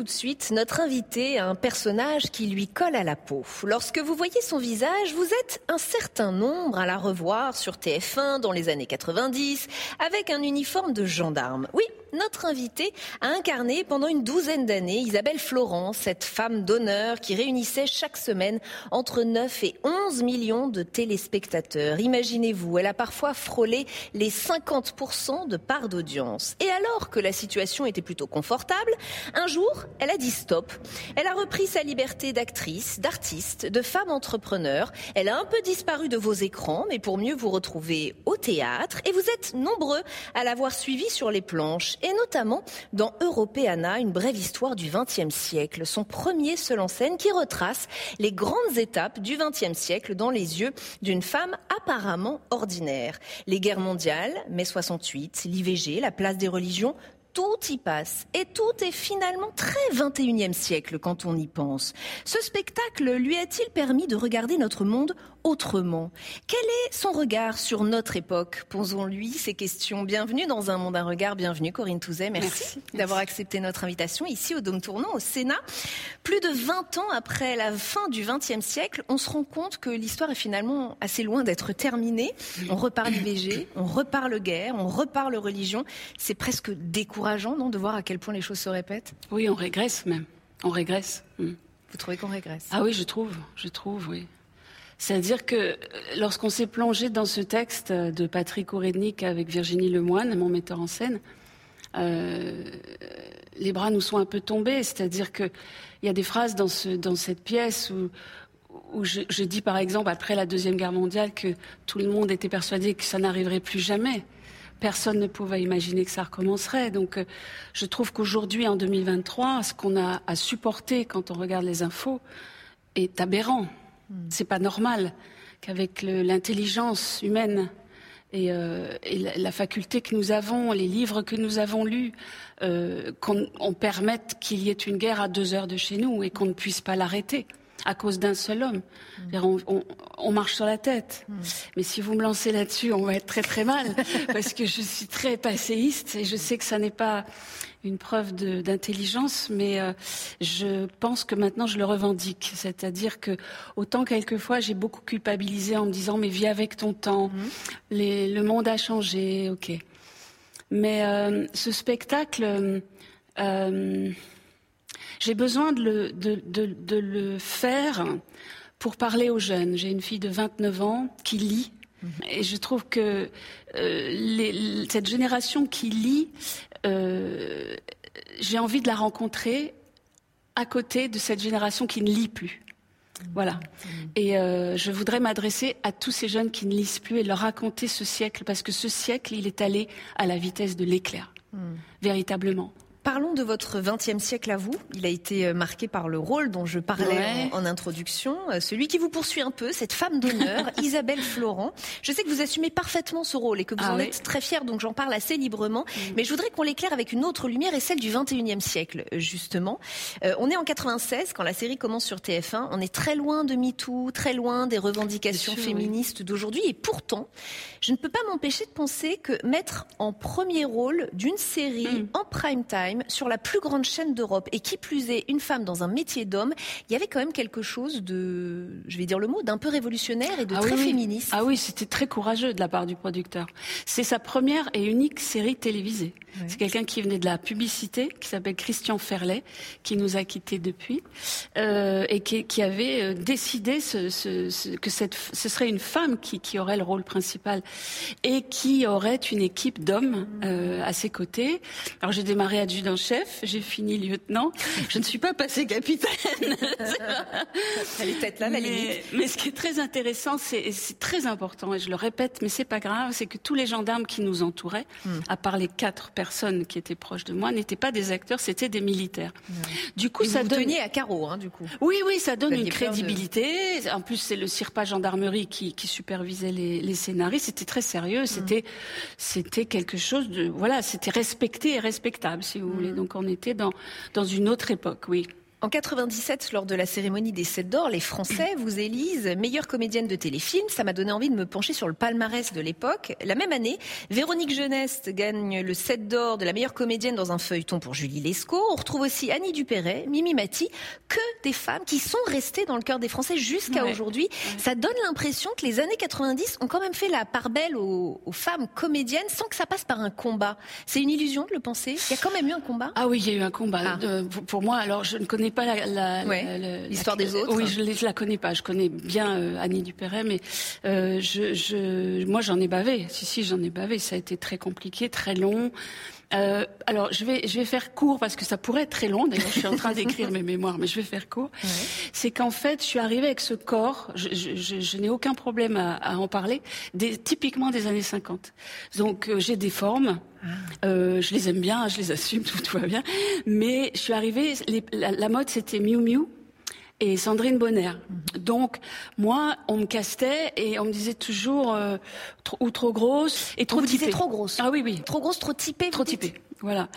Tout de suite, notre invité a un personnage qui lui colle à la peau. Lorsque vous voyez son visage, vous êtes un certain nombre à la revoir sur TF1 dans les années 90 avec un uniforme de gendarme. Oui, notre invité a incarné pendant une douzaine d'années Isabelle Florent, cette femme d'honneur qui réunissait chaque semaine entre 9 et 11 millions de téléspectateurs. Imaginez-vous, elle a parfois frôlé les 50% de part d'audience. Et alors que la situation était plutôt confortable, un jour, elle a dit stop. Elle a repris sa liberté d'actrice, d'artiste, de femme entrepreneur. Elle a un peu disparu de vos écrans, mais pour mieux vous retrouver au théâtre. Et vous êtes nombreux à l'avoir suivie sur les planches et notamment dans Europeana, une brève histoire du XXe siècle, son premier seul en scène qui retrace les grandes étapes du XXe siècle dans les yeux d'une femme apparemment ordinaire. Les guerres mondiales, mai 68, l'IVG, la place des religions, tout y passe. Et tout est finalement très 21e siècle quand on y pense. Ce spectacle lui a-t-il permis de regarder notre monde autrement Quel est son regard sur notre époque? Posons-lui ces questions. Bienvenue dans Un Monde, un regard. Bienvenue Corinne Touzet. Merci, d'avoir accepté notre invitation ici au Dôme Tournant, au Sénat. Plus de 20 ans après la fin du XXe siècle, on se rend compte que l'histoire est finalement assez loin d'être terminée. On reparle IVG, on reparle guerre, on reparle religion. C'est presque décourageant, non, de voir à quel point les choses se répètent? Oui, on régresse même. On régresse. Hmm. Vous trouvez qu'on régresse? Ah oui, je trouve. Je trouve, oui. C'est-à-dire que euh, lorsqu'on s'est plongé dans ce texte de Patrick Ourednik avec Virginie Lemoine, mon metteur en scène, euh, les bras nous sont un peu tombés. C'est-à-dire qu'il y a des phrases dans, ce, dans cette pièce où, où je, je, dis par exemple, après la Deuxième Guerre mondiale, que tout le monde était persuadé que ça n'arriverait plus jamais. Personne ne pouvait imaginer que ça recommencerait. Donc euh, je trouve qu'aujourd'hui, en 2023, ce qu'on a à supporter quand on regarde les infos est aberrant. Hmm. C'est pas normal qu'avec l'intelligence humaine et, euh, la, faculté que nous avons, les livres que nous avons lus, euh, qu'on on permette qu'il y ait une guerre à deux heures de chez nous et qu'on ne puisse pas l'arrêter à cause d'un seul homme. On, on, on, marche sur la tête. Mmh. Mais si vous me lancez là-dessus, on va être très très mal, parce que je suis très passéiste et je sais que ça n'est pas une preuve d'intelligence, mais euh, je pense que maintenant je le revendique. C'est-à-dire que autant quelquefois j'ai beaucoup culpabilisé en me disant mais vis avec ton temps, les, le monde a changé, ok. Mais euh, ce spectacle. Euh, j'ai besoin de le, de, de, de le, faire pour parler aux jeunes. J'ai une fille de 29 ans qui lit. Mhm. Et je trouve que euh, les, cette génération qui lit, euh, j'ai envie de la rencontrer à côté de cette génération qui ne lit plus. Voilà. Mhm. Et euh, je voudrais m'adresser à tous ces jeunes qui ne lisent plus et leur raconter ce siècle, parce que ce siècle, il est allé à la vitesse de l'éclair, mmh. véritablement. Parlons de votre XXe siècle à vous. Il a été euh, marqué par le rôle dont je parlais ouais. en, en, introduction, euh, celui qui vous poursuit un peu, cette femme d'honneur, Isabelle Florent. Je sais que vous assumez parfaitement ce rôle et que vous ah en oui. êtes très fière, donc j'en parle assez librement. Mmh. Mais je voudrais qu'on l'éclaire avec une autre lumière et celle du XXIe siècle, euh, justement. Euh, on est en 96 quand la série commence sur TF1. On est très loin de MeToo, très loin des revendications sûr, féministes oui. d'aujourd'hui. Et pourtant, je ne peux pas m'empêcher de penser que mettre en premier rôle d'une série mmh. en prime time sur la plus grande chaîne d'Europe et qui plus est une femme dans un métier d'homme, il y avait quand même quelque chose de, je vais dire le mot, d'un peu révolutionnaire et de ah très oui, féministe. Ah oui, c'était très courageux de la part du producteur. C'est sa première et unique série télévisée. Ouais. C'est quelqu'un qui venait de la publicité, qui s'appelle Christian Ferlet, qui nous a quittés depuis, euh, et qui, qui, avait euh, décidé ce, ce, ce, que cette, ce serait une femme qui, qui, aurait le rôle principal et qui aurait une équipe d'hommes euh, à ses côtés. Alors j'ai démarré adjudant-chef, j'ai fini lieutenant. Je ne suis pas passée capitaine. Elle est peut-être là, la mais, limite. Mais ce qui est très intéressant, c'est très important, et je le répète, mais c'est pas grave, c'est que tous les gendarmes qui nous entouraient, hmm. à part les quatre personnes qui étaient proches de moi n'étaient pas des acteurs, c'était des militaires. Ouais. Du coup, Et ça donne à carreau, hein, du coup. Oui, oui, ça donne une crédibilité. De... En plus, c'est le CIRPA gendarmerie qui, qui supervisait les, les scénaristes. C'était très sérieux. C'était, mmh. c'était quelque chose de, voilà, c'était respecté et respectable, si vous mmh. voulez. Donc, on était dans dans une autre époque, oui. En 97, lors de la cérémonie des Sept d'Or, les Français vous élisent meilleure comédienne de téléfilm. Ça m'a donné envie de me pencher sur le palmarès de l'époque. La même année, Véronique Jeunesse gagne le Sept d'Or de la meilleure comédienne dans un feuilleton pour Julie Lescaut. On retrouve aussi Annie Dupéret, Mimi Mati, que des femmes qui sont restées dans le cœur des Français jusqu'à aujourd'hui. Ça donne l'impression que les années 90 ont quand même fait la part belle aux, aux femmes comédiennes sans que ça passe par un combat. C'est une illusion de le penser? Il y a quand même eu un combat? Ah oui, il y a eu un combat. Ah. De, pour moi, alors je ne connais pas l'histoire des autres. Oui, je ne la connais pas. Je connais bien euh, Annie Dupéret, mais euh, je, je, moi j'en ai bavé. Si, si, j'en ai bavé. Ça a été très compliqué, très long. Euh, alors, je vais, je vais faire court parce que ça pourrait être très long. D'ailleurs, je suis en train d'écrire mes mémoires, mais je vais faire court. Ouais. C'est qu'en fait, je suis arrivée avec ce corps. Je, je, je n'ai aucun problème à, à en parler. Des, typiquement des années 50. Donc, euh, j'ai des formes. Ah. Euh, je les aime bien, je les assume, tout, tout va bien. Mais je suis arrivée. Les, la, la, mode, c'était Miu Miu et Sandrine Bonner. Mhm. Donc moi, on me castait et on me disait toujours euh, trop, ou trop grosse et trop on vous typée. trop grosse. Ah oui oui. Trop grosse, trop typée. Trop typée. Voilà.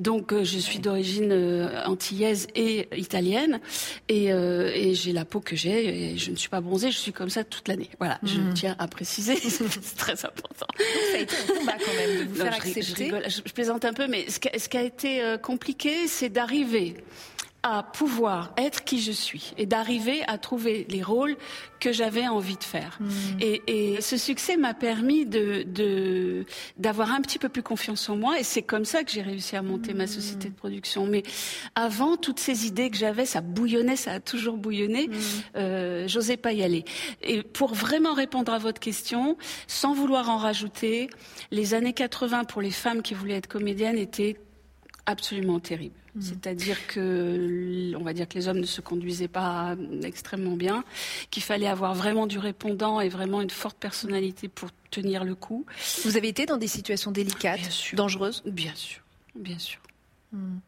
Donc euh, je suis d'origine euh, antillaise et italienne et, euh, et j'ai la peau que j'ai et je ne suis pas bronzée, je suis comme ça toute l'année. Voilà, mmh. je tiens à préciser, c'est très important. Donc ça a été un combat quand même de vous non, faire je, accepter. Je, rigole, je, je, plaisante un peu, mais ce qui a, ce qui a été euh, compliqué, c'est d'arriver à pouvoir être qui je suis et d'arriver à trouver les rôles que j'avais envie de faire. Mmh. Et, et, ce succès m'a permis de d'avoir de, un petit peu plus confiance en moi et c'est comme ça que j'ai réussi à monter mmh. ma société de production. Mais avant, toutes ces idées que j'avais, ça bouillonnait, ça a toujours bouillonné, mmh. euh, j'osais pas y aller. Et pour vraiment répondre à votre question, sans vouloir en rajouter, les années 80 pour les femmes qui voulaient être comédiennes étaient absolument terribles. Mmh. C'est-à-dire que, on va dire que les hommes ne se conduisaient pas extrêmement bien, qu'il fallait avoir vraiment du répondant et vraiment une forte personnalité pour tenir le coup. Vous avez été dans des situations délicates, bien sûr. dangereuses? Bien sûr, bien sûr. Mmh.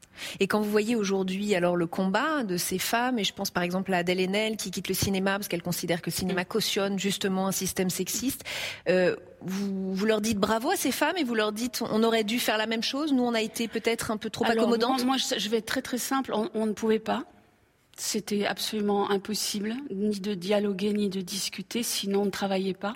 Et quand vous voyez aujourd'hui alors le combat de ces femmes, et je pense par exemple à Adèle Haenel qui quitte le cinéma parce qu'elle considère que le cinéma cautionne justement un système sexiste, euh, vous, vous, leur dites bravo à ces femmes et vous leur dites on aurait dû faire la même chose, nous on a été peut-être un peu trop alors, moi je vais être très très simple, on, on ne pouvait pas. C'était absolument impossible, ni de dialoguer, ni de discuter, sinon on ne travaillait pas.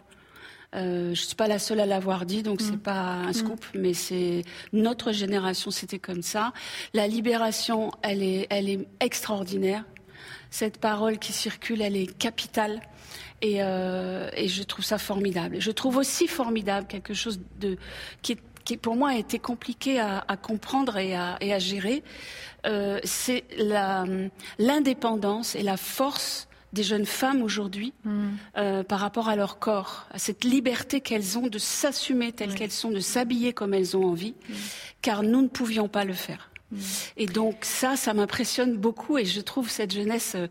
Euh, je suis pas la seule à l'avoir dit, donc mmh. c'est pas un scoop, mmh. mais c'est notre génération, c'était comme ça. La libération, elle est, elle est extraordinaire. Cette parole qui circule, elle est capitale. Et, euh, et je trouve ça formidable. Je trouve aussi formidable quelque chose de qui, est, qui pour moi a été compliqué à, à comprendre et à, et à gérer. Euh, c'est l'indépendance et la force des jeunes femmes aujourd'hui mmh. euh, par rapport à leur corps, à cette liberté qu'elles ont de s'assumer telles oui. qu'elles sont, de s'habiller comme elles ont envie, mmh. car nous ne pouvions pas le faire. Mmh. Et donc ça, ça m'impressionne beaucoup et je trouve cette jeunesse euh,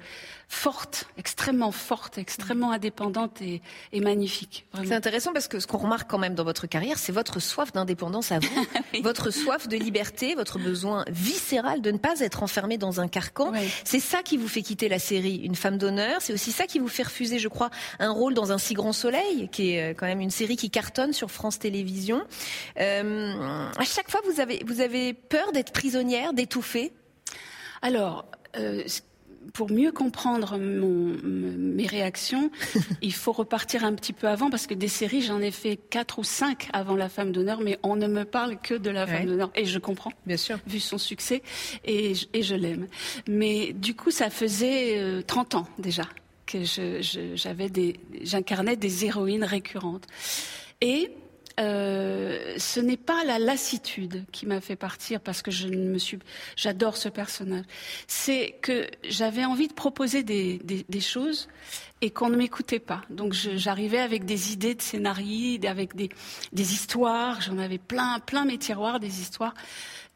forte, extrêmement forte, extrêmement indépendante et, et magnifique. C'est intéressant parce que ce qu'on remarque quand même dans votre carrière, c'est votre soif d'indépendance à vous, oui. votre soif de liberté, votre besoin viscéral de ne pas être enfermé dans un carcan. Oui. C'est ça qui vous fait quitter la série Une femme d'honneur. C'est aussi ça qui vous fait refuser, je crois, un rôle dans Un si grand soleil, qui est euh, quand même une série qui cartonne sur France Télévisions. Euh, à chaque fois, vous avez, vous avez peur d'être prisonnière, d'étouffer? Alors, euh, pour mieux comprendre mon, mes réactions, il faut repartir un petit peu avant parce que des séries, j'en ai fait quatre ou cinq avant La Femme d'honneur, mais on ne me parle que de La ouais. Femme d'honneur et je comprends, bien sûr, vu son succès et, et je l'aime. Mais du coup, ça faisait euh, 30 ans déjà que je, je, j'avais des, j'incarnais des héroïnes récurrentes et euh, ce n'est pas la lassitude qui m'a fait partir parce que je me suis, j'adore ce personnage. C'est que j'avais envie de proposer des, des, des choses et qu'on ne m'écoutait pas. Donc j'arrivais avec des idées de scénarii, avec des, des histoires. J'en avais plein, plein mes tiroirs, des histoires.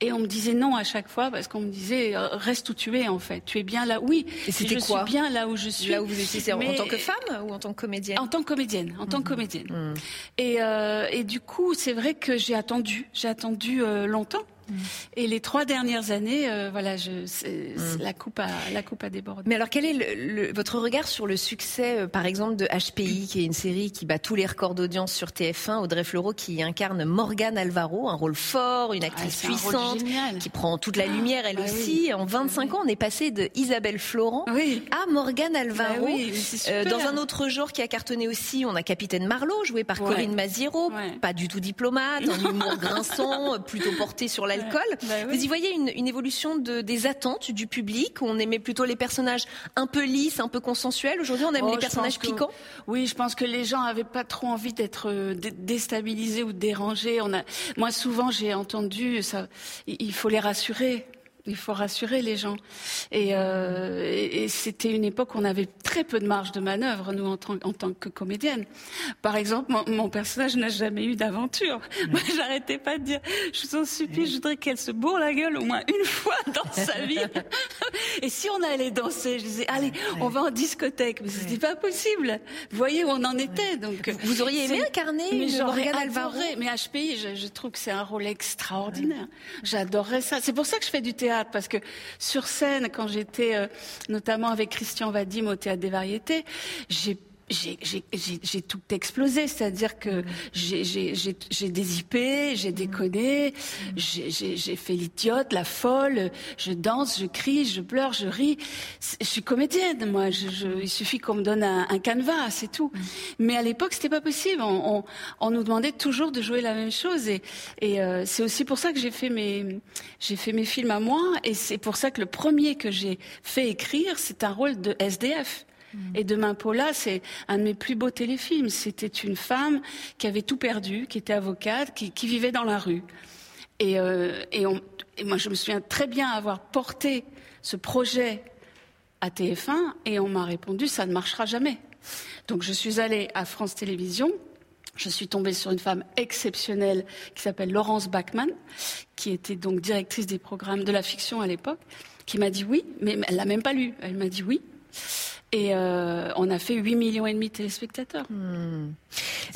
Et on me disait non à chaque fois parce qu'on me disait euh, reste où tu es en fait. Tu es bien là. Oui. Et c'était je quoi suis bien là où je suis. Là où vous étiez mais... en tant que femme ou en tant que comédienne En tant que comédienne. En mmh. tant que comédienne. Mmh. Et, euh, et du coup, c'est vrai que j'ai attendu. J'ai attendu euh, longtemps. Et les trois dernières années, euh, voilà, je, mm. la coupe a la coupe a débordé. Mais alors, quel est le, votre regard sur le succès, euh, par exemple, de HPI, qui est une série qui bat tous les records d'audience sur TF1, Audrey Fleurot qui incarne Morgane Alvaro, un rôle fort, une actrice ah, puissante, qui prend toute la lumière elle ah aussi. En 25 ans, on est passé de Isabelle Florent à Morgane Alvaro. Bah euh, dans un autre genre qui a cartonné aussi, on a Capitaine Marlowe, joué par Corinne Maziero, pas du tout diplomate, un humour grinçant, plutôt porté sur l'alcool. Bah Vous y voyez une, une évolution de, des attentes du public? On aimait plutôt les personnages un peu lisses, un peu consensuels? Aujourd'hui, on aime oh, les personnages piquants? Oui, je pense que les gens avaient pas trop envie d'être euh, déstabilisés ou dérangés. On a, moi, souvent, j'ai entendu ça. Il faut les rassurer. Il faut rassurer les gens. Euh, et, et, c'était une époque où on avait très peu de marge de manœuvre, nous, en, en tant que comédienne. Par exemple, mon, personnage n'a jamais eu d'aventure. Moi, j'arrêtais pas de dire, je vous en supplie, je voudrais qu'elle se bourre la gueule au moins une fois dans sa vie. et si on allait danser, je disais, allez, on va en discothèque. Mais c'était pas possible. Vous voyez où on en était. Donc, vous auriez aimé incarner Morgane Alvaro? Mais HPI, je, je, trouve que c'est un rôle extraordinaire. J'adorerais ça. C'est pour ça que je fais du théâtre parce que sur scène, quand j'étais euh, notamment avec Christian Vadim au Théâtre des Variétés, j'ai j'ai tout explosé, c'est-à-dire que j'ai des IP, j'ai déconné, j'ai fait l'idiote, la folle, je danse, je crie, je pleure, je ris. Je suis comédienne, moi. Je, il suffit qu'on me donne un, canevas, c'est tout. Mais à l'époque, c'était pas possible. On, on, nous demandait toujours de jouer la même chose, et, et euh, c'est aussi pour ça que j'ai fait mes j'ai fait mes films à moi, et c'est pour ça que le premier que j'ai fait écrire, c'est un rôle de SDF. Mm. Et Demain Paula, c'est un de mes plus beaux téléfilms. C'était une femme qui avait tout perdu, qui était avocate, qui, vivait dans la rue. Et, euh, et, moi, je me souviens très bien avoir porté ce projet à TF1 et on m'a répondu ça ne marchera jamais. Donc je suis allée à France Télévisions. Je suis tombée sur une femme exceptionnelle qui s'appelle Laurence Bachmann, qui était donc directrice des programmes de la fiction à l'époque, qui m'a dit oui, mais elle l'a même pas lu. Elle m'a dit oui. Et euh, on a fait 8 millions et demi de téléspectateurs. Hmm.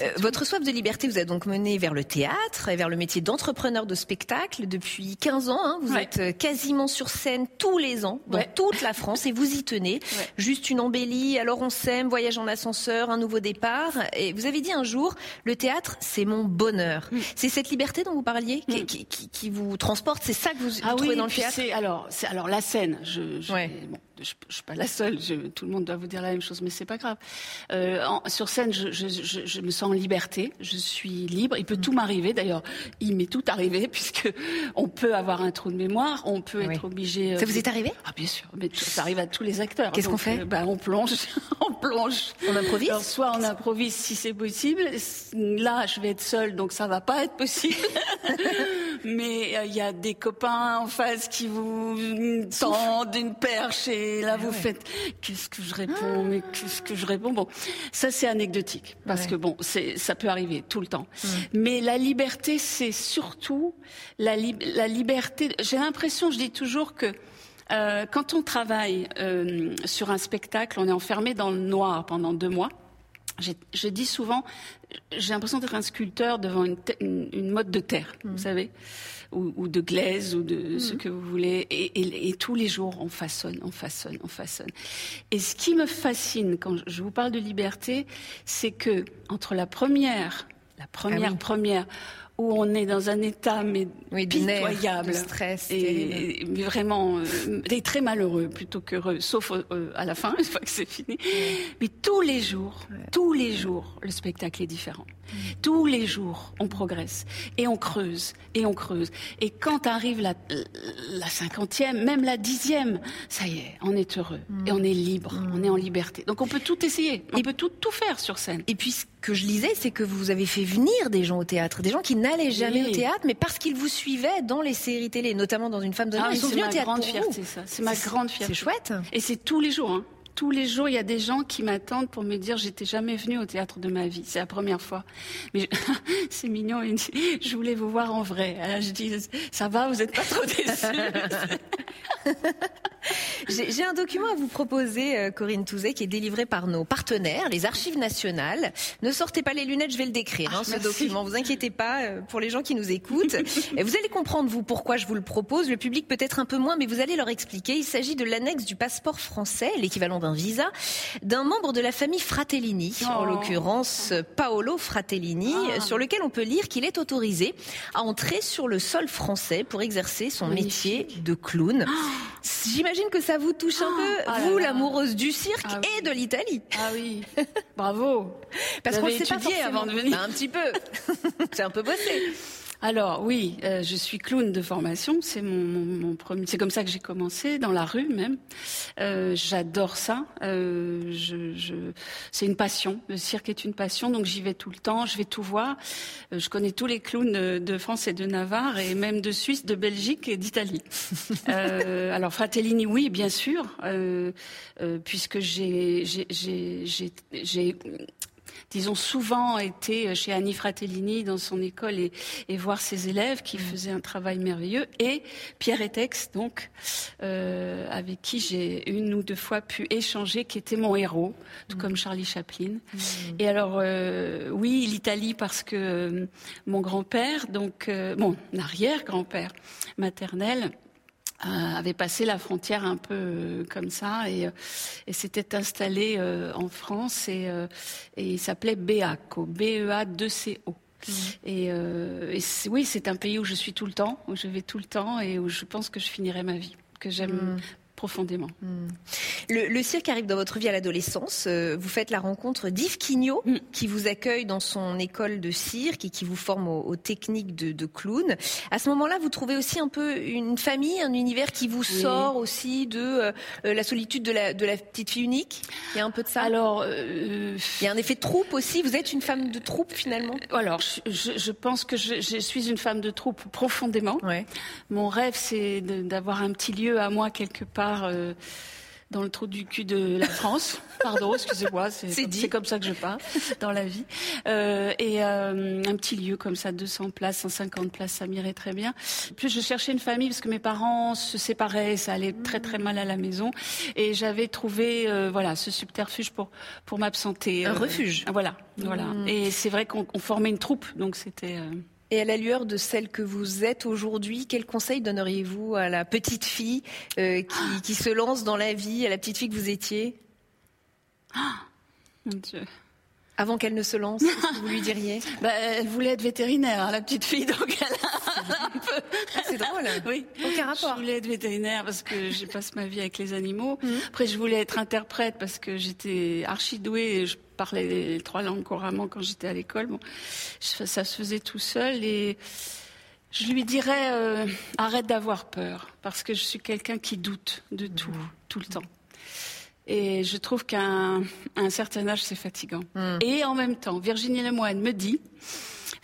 Euh, votre soif de liberté vous a donc mené vers le théâtre et vers le métier d'entrepreneur de spectacle depuis 15 ans. Hein. Vous êtes euh, quasiment sur scène tous les ans dans toute la France et vous y tenez. Juste une embellie, alors on s'aime, voyage en ascenseur, un nouveau départ. Et vous avez dit un jour, le théâtre, c'est mon bonheur. Hmm. C'est cette liberté dont vous parliez qui, hmm. qui, qui, qui vous transporte. C'est ça que vous ah trouvez dans le théâtre? Alors, c'est alors la scène. Je, je bon, je, je, suis pas la seule. Je, tout le monde doit vous dire la même chose, mais c'est pas grave. Euh, en, sur scène, je, je, me sens en liberté. Je suis libre. Il peut tout m'arriver. D'ailleurs, il m'est tout arrivé puisque on peut avoir un trou de mémoire. On peut être obligé. Euh, ça vous est arrivé? Ah bien sûr. Mais ça arrive à tous les acteurs. Qu'est-ce qu'on fait? euh, bah, On plonge. on plonge. On improvise? Alors, soit on improvise si c'est possible. Là, je vais être seule, donc ça va pas être possible. mais euh, il y a des copains en face qui vous tendent une perche et là ah vous faites qu'est-ce que je réponds mais qu'est-ce que je réponds? Bon ça c'est anecdotique parce que bon c'est ça peut arriver tout le temps. Mais la liberté c'est surtout la, la liberté. J'ai l'impression je dis toujours que euh, quand on travaille euh, sur un spectacle, on est enfermé dans le noir pendant deux mois. Je dis souvent, j'ai l'impression d'être un sculpteur devant une, une, mode de terre, vous mm. savez, ou, ou, de glaise, ou de ce mm. que vous voulez. Et, et, et, tous les jours, on façonne, on façonne, on façonne. Et ce qui me fascine quand je vous parle de liberté, c'est que entre la première, la première, ah première, où on est dans un état mais oui, pitoyable, stress, et, vraiment euh, et très malheureux plutôt qu'heureux, sauf euh, à la fin une fois que c'est fini. Mais tous les jours, tous les jours, le spectacle est différent. Tous les jours, on progresse et on creuse et on creuse. Et quand arrive la, la cinquantième, même la dixième, ça y est, on est heureux et on est libre, on est en liberté. Donc on peut tout essayer, on peut tout, tout faire sur scène. Et puis que je lisais, c'est que vous avez fait venir des gens au théâtre, des gens qui n'allaient jamais au théâtre, mais parce qu'ils vous suivaient dans les séries télé, notamment dans Une femme de ah, ils sont venus au théâtre grande fierté, ça. C'est ma grande fierté. C'est chouette. Et c'est tous les jours. Hein tous les jours, il y a des gens qui m'attendent pour me dire j'étais jamais venue au théâtre de ma vie. C'est la première fois. Mais c'est mignon. je voulais vous voir en vrai. Alors je dis ça va, vous n'êtes pas trop déçus. J'ai un document à vous proposer, euh, Corinne Touzet, qui est délivré par nos partenaires, les Archives nationales. Ne sortez pas les lunettes, je vais le décrire, hein, ah, ce document. Vous inquiétez pas euh, pour les gens qui nous écoutent. Et vous allez comprendre, vous, pourquoi je vous le propose. Le public peut-être un peu moins, mais vous allez leur expliquer. Il s'agit de l'annexe du passeport français, l'équivalent d'un visa, d'un membre de la famille Fratellini, en oh. l'occurrence Paolo Fratellini, ah. sur lequel on peut lire qu'il est autorisé à entrer sur le sol français pour exercer son métier de clown. Ah. J'imagine que ça vous touche un peu, ah vous, l'amoureuse du cirque ah et de l'Italie. Ah oui, bravo. Parce qu'on ne sait pas avant de venir. Un petit peu. C'est un peu bossé. Alors oui, euh, je suis clown de formation. C'est mon, premier. C'est comme ça que j'ai commencé dans la rue même. Euh, j'adore ça. Euh, je, c'est une passion. Le cirque est une passion, donc j'y vais tout le temps. Je vais tout voir. je connais tous les clowns de France et de Navarre et même de Suisse, de Belgique et d'Italie. alors Fratellini, oui, bien sûr, puisque j'ai j'ai disons, souvent été chez Annie Fratellini dans son école et, voir ses élèves qui mm. faisaient un travail merveilleux. Et Pierre Etex, donc, euh, avec qui j'ai une ou deux fois pu échanger, qui était mon héros, tout mm. comme Charlie Chaplin. Mm. Et alors, euh, oui, l'Italie parce que euh, mon grand-père, donc, mon arrière-grand-père maternel, euh, avait passé la frontière un peu euh, comme ça et, euh, et s'était installé en France et, et il s'appelait BEACO, B-E-A-2-C-O. Mmh. Et, et oui, c'est un pays où je suis tout le temps, où je vais tout le temps et où je pense que je finirai ma vie, que j'aime mmh profondément. Hmm. Le, cirque arrive dans votre vie à l'adolescence. Euh, vous faites la rencontre d'Yves Quignot, hmm. qui vous accueille dans son école de cirque et qui vous forme aux, techniques de, clown. À ce moment-là, vous trouvez aussi un peu une famille, un univers qui vous sort aussi de euh, la solitude de la, de la, petite fille unique? Il y a un peu de ça? Alors, euh, il y a un effet de troupe aussi? Vous êtes une femme de troupe finalement? Alors, je, je pense que je, je, suis une femme de troupe profondément. Ouais. Mon rêve, c'est d'avoir un petit lieu à moi quelque part euh, dans le trou du cul de la France. Pardon, excusez-moi, c'est comme, ça que je parle dans la vie. Euh, et euh, un petit lieu comme ça, 200 places, 150 places, ça m'irait très bien. Puis je cherchais une famille parce que mes parents se séparaient, ça allait très très mal à la maison, et j'avais trouvé voilà ce subterfuge pour pour m'absenter. Un refuge. Voilà, voilà. Mmh. Et c'est vrai qu'on formait une troupe, donc c'était. Et à la lueur de celle que vous êtes aujourd'hui, quel conseil donneriez-vous à la petite fille euh, qui, se lance dans la vie, à la petite fille que vous étiez? Ah, Mon Dieu. Avant qu'elle ne se lance, vous lui diriez? Bah, Elle voulait être vétérinaire, hein, la petite fille, donc elle a un peu... Ah, c'est drôle. Oui. Aucun rapport. Je voulais être vétérinaire parce que je passe ma vie avec les animaux. Mhm. Après, je voulais être interprète parce que j'étais archi douée et je parlais les trois langues couramment quand j'étais à l'école. Bon, ça se faisait tout seul et je lui dirais euh, arrête d'avoir peur parce que je suis quelqu'un qui doute de tout, mhm. tout le temps. Et je trouve qu'à un, certain âge, c'est fatigant. Hmm. Et en même temps, Virginie Lemoine me dit,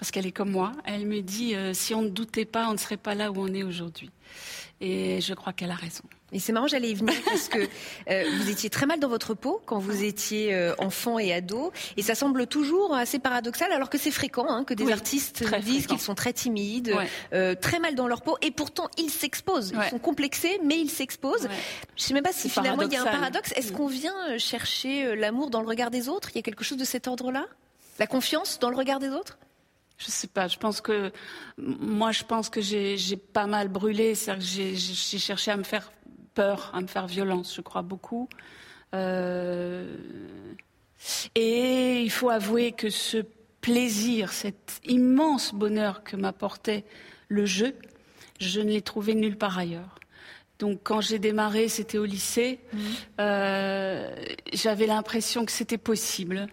parce qu'elle est comme moi, elle me dit, euh, si on ne doutait pas, on ne serait pas là où on est aujourd'hui. Et je crois qu'elle a raison. Et c'est marrant, j'allais y venir parce que euh, vous étiez très mal dans votre peau quand vous étiez euh, enfant et ado, et ça semble toujours assez paradoxal, alors que c'est fréquent hein, que des artistes disent qu'ils sont très timides, euh, très mal dans leur peau, et pourtant ils s'exposent. Ils sont complexés, mais ils s'exposent. Je sais même pas si finalement il y a un paradoxe. Est-ce qu'on vient chercher l'amour dans le regard des autres? Il y a quelque chose de cet ordre-là? La confiance dans le regard des autres? Je sais pas. Je pense que moi, je pense que j'ai pas mal brûlé. J'ai cherché à me faire peur, à me faire violence, je crois beaucoup. Euh, et il faut avouer que ce plaisir, cet immense bonheur que m'apportait le jeu, je ne l'ai trouvé nulle part ailleurs. Donc quand j'ai démarré, c'était au lycée, mmh. euh, j'avais l'impression que c'était possible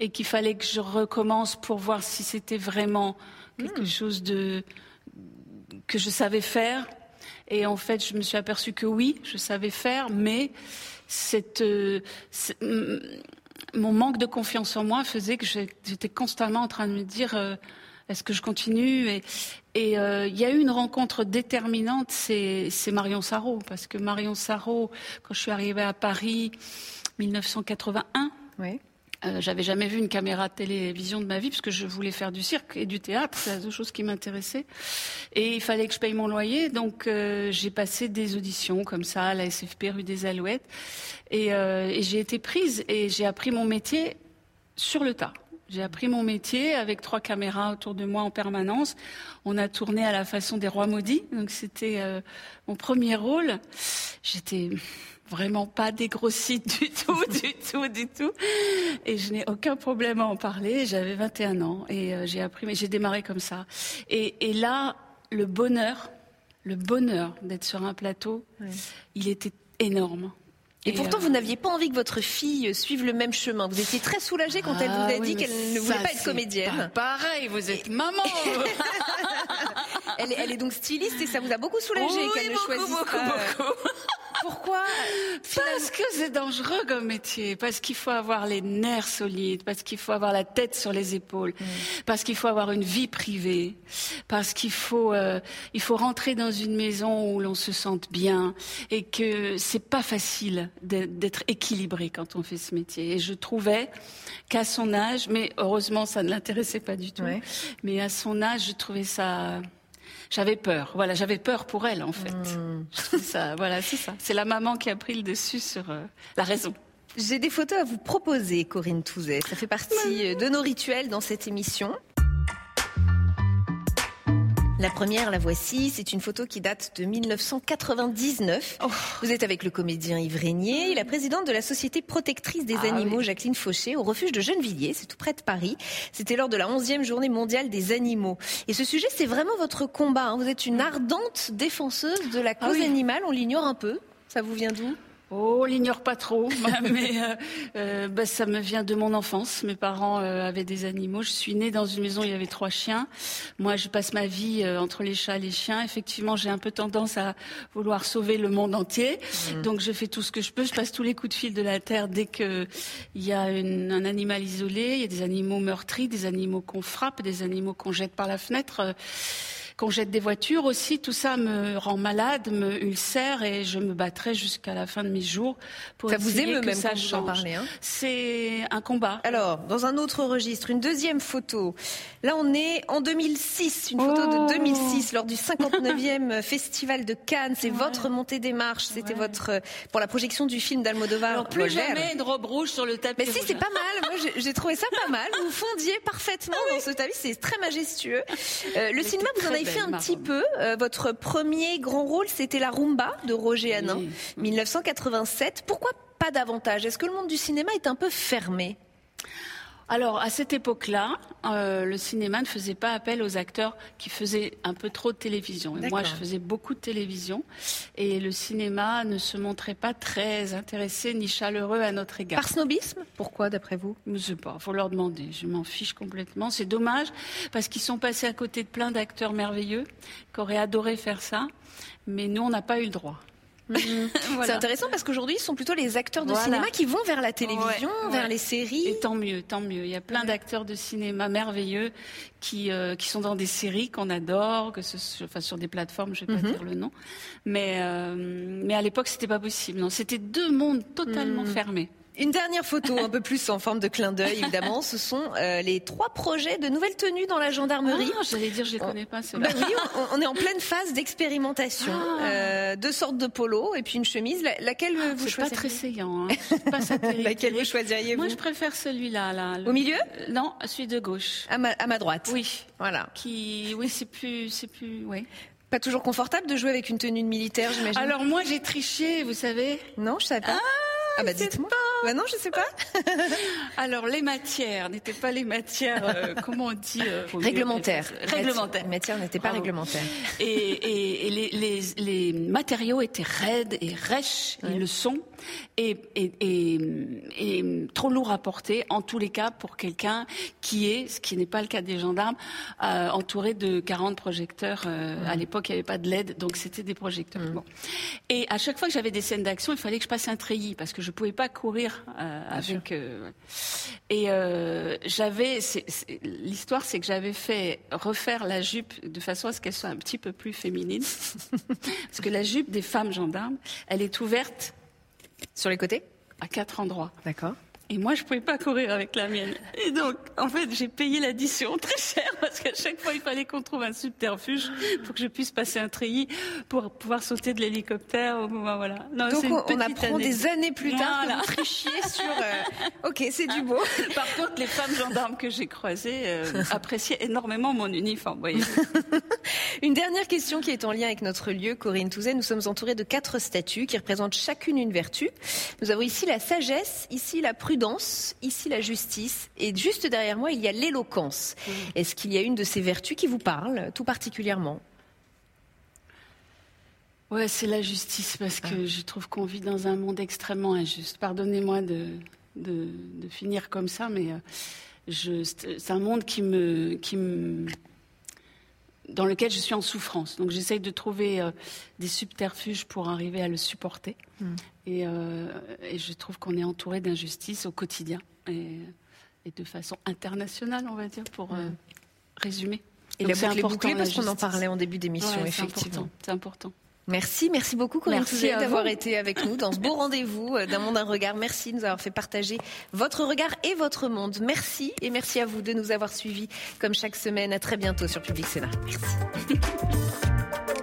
et qu'il fallait que je recommence pour voir si c'était vraiment quelque mmh. chose de que je savais faire et en fait, je me suis aperçue que oui, je savais faire, mais cette, euh, mon manque de confiance en moi faisait que j'étais constamment en train de me dire euh, est-ce que je continue? Et il euh, y a eu une rencontre déterminante, c'est Marion Sarraud, parce que Marion Sarraud, quand je suis arrivée à Paris, 1981, oui. Euh, j'avais jamais vu une caméra de télévision de ma vie parce que je voulais faire du cirque et du théâtre, c'est la deux choses qui m'intéressaient. Et il fallait que je paye mon loyer, donc euh, j'ai passé des auditions comme ça à la SFP rue des Alouettes et, euh, et j'ai été prise et j'ai appris mon métier sur le tas. J'ai appris mon métier avec trois caméras autour de moi en permanence. On a tourné à la façon des rois maudits, donc c'était mon premier rôle. J'étais vraiment pas dégrossie du tout, du tout, du tout. Et je n'ai aucun problème à en parler. J'avais 21 ans et euh, j'ai appris, mais j'ai démarré comme ça. Et, et, là, le bonheur, le bonheur d'être sur un plateau, il était énorme. Et, et pourtant, euh... vous n'aviez pas envie que votre fille suive le même chemin. Vous étiez très soulagée quand ah, elle vous a oui, dit qu'elle ne voulait pas être comédienne. Pas pareil, vous êtes maman. elle, est, elle, est, donc styliste et ça vous a beaucoup soulagé oui, qu'elle ne choisisse beaucoup, pas. Beaucoup. Parce que c'est dangereux comme métier, parce qu'il faut avoir les nerfs solides, parce qu'il faut avoir la tête sur les épaules, mmh. parce qu'il faut avoir une vie privée, parce qu'il faut euh, il faut rentrer dans une maison où l'on se sente bien et que c'est pas facile d'être équilibré quand on fait ce métier. Et je trouvais qu'à son âge, mais heureusement ça ne l'intéressait pas du tout, ouais. mais à son âge, je trouvais ça j'avais peur. Voilà, j'avais peur pour elle en fait. Mmh. ça, voilà, c'est ça. C'est la maman qui a pris le dessus sur euh, la raison. J'ai des photos à vous proposer, Corinne Touzet. Ça fait partie de nos rituels dans cette émission. La première, la voici, c'est une photo qui date de 1999. Oh. Vous êtes avec le comédien Yves Régnier et la présidente de la Société protectrice des ah, animaux, oui. Jacqueline Fauché, au refuge de Gennevilliers, c'est tout près de Paris. C'était lors de la 11e journée mondiale des animaux. Et ce sujet, c'est vraiment votre combat. Hein. Vous êtes une ardente défenseuse de la cause ah, oui. animale, on l'ignore un peu. Ça vous vient d'où? Oh, on l'ignore pas trop, mais euh, euh, bah, ça me vient de mon enfance. Mes parents euh, avaient des animaux. Je suis née dans une maison où il y avait trois chiens. Moi, je passe ma vie euh, entre les chats et les chiens. Effectivement, j'ai un peu tendance à vouloir sauver le monde entier. Mmh. Donc, je fais tout ce que je peux. Je passe tous les coups de fil de la terre dès que il y a une, un animal isolé. Il y a des animaux meurtris, des animaux qu'on frappe, des animaux qu'on jette par la fenêtre qu'on jette des voitures aussi, tout ça me rend malade, me ulcère et je me battrai jusqu'à la fin de mes jours pour ça vous émeut que même ça parlez. Hein C'est un combat. Alors, dans un autre registre, une deuxième photo. Là, on est en 2006, une photo oh. de 2006 lors du 59e festival de Cannes. C'est ouais. votre montée des marches. C'était ouais. votre pour la projection du film d'Almodovar. Alors plus Roger. jamais une robe rouge sur le tapis. Mais si, c'est pas mal. Moi, j'ai trouvé ça pas mal. Vous fondiez parfaitement ah oui. dans ce tapis. C'est très majestueux. Euh, le cinéma, vous en avez fait un petit peu. Euh, votre premier grand rôle, c'était La Rumba de Roger Hanin, oui. 1987. Pourquoi pas davantage? Est-ce que le monde du cinéma est un peu fermé? Alors, à cette époque-là, euh, le cinéma ne faisait pas appel aux acteurs qui faisaient un peu trop de télévision. Et moi, je faisais beaucoup de télévision. Et le cinéma ne se montrait pas très intéressé ni chaleureux à notre égard. Par snobisme Pourquoi, d'après vous? Je ne sais pas, il faut leur demander. Je m'en fiche complètement. C'est dommage, parce qu'ils sont passés à côté de plein d'acteurs merveilleux qui auraient adoré faire ça. Mais nous, on n'a pas eu le droit. Mmh. voilà. C'est intéressant parce qu'aujourd'hui, ce sont plutôt les acteurs de voilà. cinéma qui vont vers la télévision, ouais, vers ouais. les séries. Et tant mieux, tant mieux. Il y a plein d'acteurs de cinéma merveilleux qui, euh, qui sont dans des séries qu'on adore, que ce, enfin, sur des plateformes, je ne vais pas mmh. dire le nom. Mais, euh, mais à l'époque, c'était pas possible. Non, c'était deux mondes totalement mmh. fermés. Une dernière photo, un peu plus en forme de clin d'œil, évidemment. Ce sont euh, les trois projets de nouvelles tenues dans la gendarmerie. Ah, J'allais dire, je les connais pas. Ben oui, on, on, est en pleine phase d'expérimentation. Ah. Euh, deux sortes de polos et puis une chemise. La, laquelle ah, vous choisissez pas très saillant. Hein. Pas laquelle vous choisiriez Moi, je préfère celui-là. Là, le... Au milieu? Non, celui de gauche. À ma, à ma droite. Oui. Voilà. Qui, oui, c'est plus, c'est plus, oui. Pas toujours confortable de jouer avec une tenue de militaire, j'imagine? Alors moi, j'ai triché, vous savez. Non, je savais pas. Ah ah bah dites-moi. Bah non, je sais pas. Alors les matières n'étaient pas les matières, euh, comment on dit euh, Réglementaires. Réglementaires. Les matières n'étaient pas Bravo. réglementaires. Et, et, et les, les, les, matériaux étaient raides et rêches, ouais. ils le sont, et, et, trop lourds à porter, en tous les cas pour quelqu'un qui est, ce qui n'est pas le cas des gendarmes, euh, entouré de 40 projecteurs. Euh, à l'époque, il n'y avait pas de LED, donc c'était des projecteurs. Bon. Et à chaque fois que j'avais des scènes d'action, il fallait que je passe un treillis, parce que je pouvais pas courir euh, avec. Euh, et euh, j'avais, l'histoire, c'est que j'avais fait refaire la jupe de façon à ce qu'elle soit un petit peu plus féminine, parce que la jupe des femmes gendarmes, elle est ouverte sur les côtés, à quatre endroits. D'accord. Et moi, je pouvais pas courir avec la mienne. Et donc, en fait, j'ai payé l'addition très cher parce qu'à chaque fois, il fallait qu'on trouve un subterfuge pour que je puisse passer un treillis pour pouvoir sauter de l'hélicoptère. Voilà. donc, on, apprend des années plus tard que vous sur. Euh, ok, c'est du beau. Par contre, les femmes gendarmes que j'ai croisées euh, appréciaient énormément mon uniforme. Voyez. une dernière question qui est en lien avec notre lieu, Corinne Touzet. Nous sommes entourés de quatre statues qui représentent chacune une vertu. Nous avons ici la sagesse, ici la prudence ici la justice, et juste derrière moi, il y a l'éloquence. Mmh. Est-ce qu'il y a une de ces vertus qui vous parle tout particulièrement? Ouais, c'est la justice, parce que ah. je trouve qu'on vit dans un monde extrêmement injuste. Pardonnez-moi de, de, finir comme ça, mais euh, c'est un monde qui me, qui me dans lequel je suis en souffrance. Donc j'essaye de trouver euh, des subterfuges pour arriver à le supporter. Hmm. Euh, et, je trouve qu'on est entouré d'injustice au quotidien et, de façon internationale, on va dire, pour euh, hmm. résumer. Et Donc la boucle est bouclée parce qu'on en parlait en début d'émission, effectivement. C'est important. Merci, merci beaucoup Corinne Merci d'avoir été avec nous dans ce beau rendez-vous d'un monde un regard. Merci de nous avoir fait partager votre regard et votre monde. Merci et merci à vous de nous avoir suivis comme chaque semaine. À très bientôt sur Public Sénat. Merci.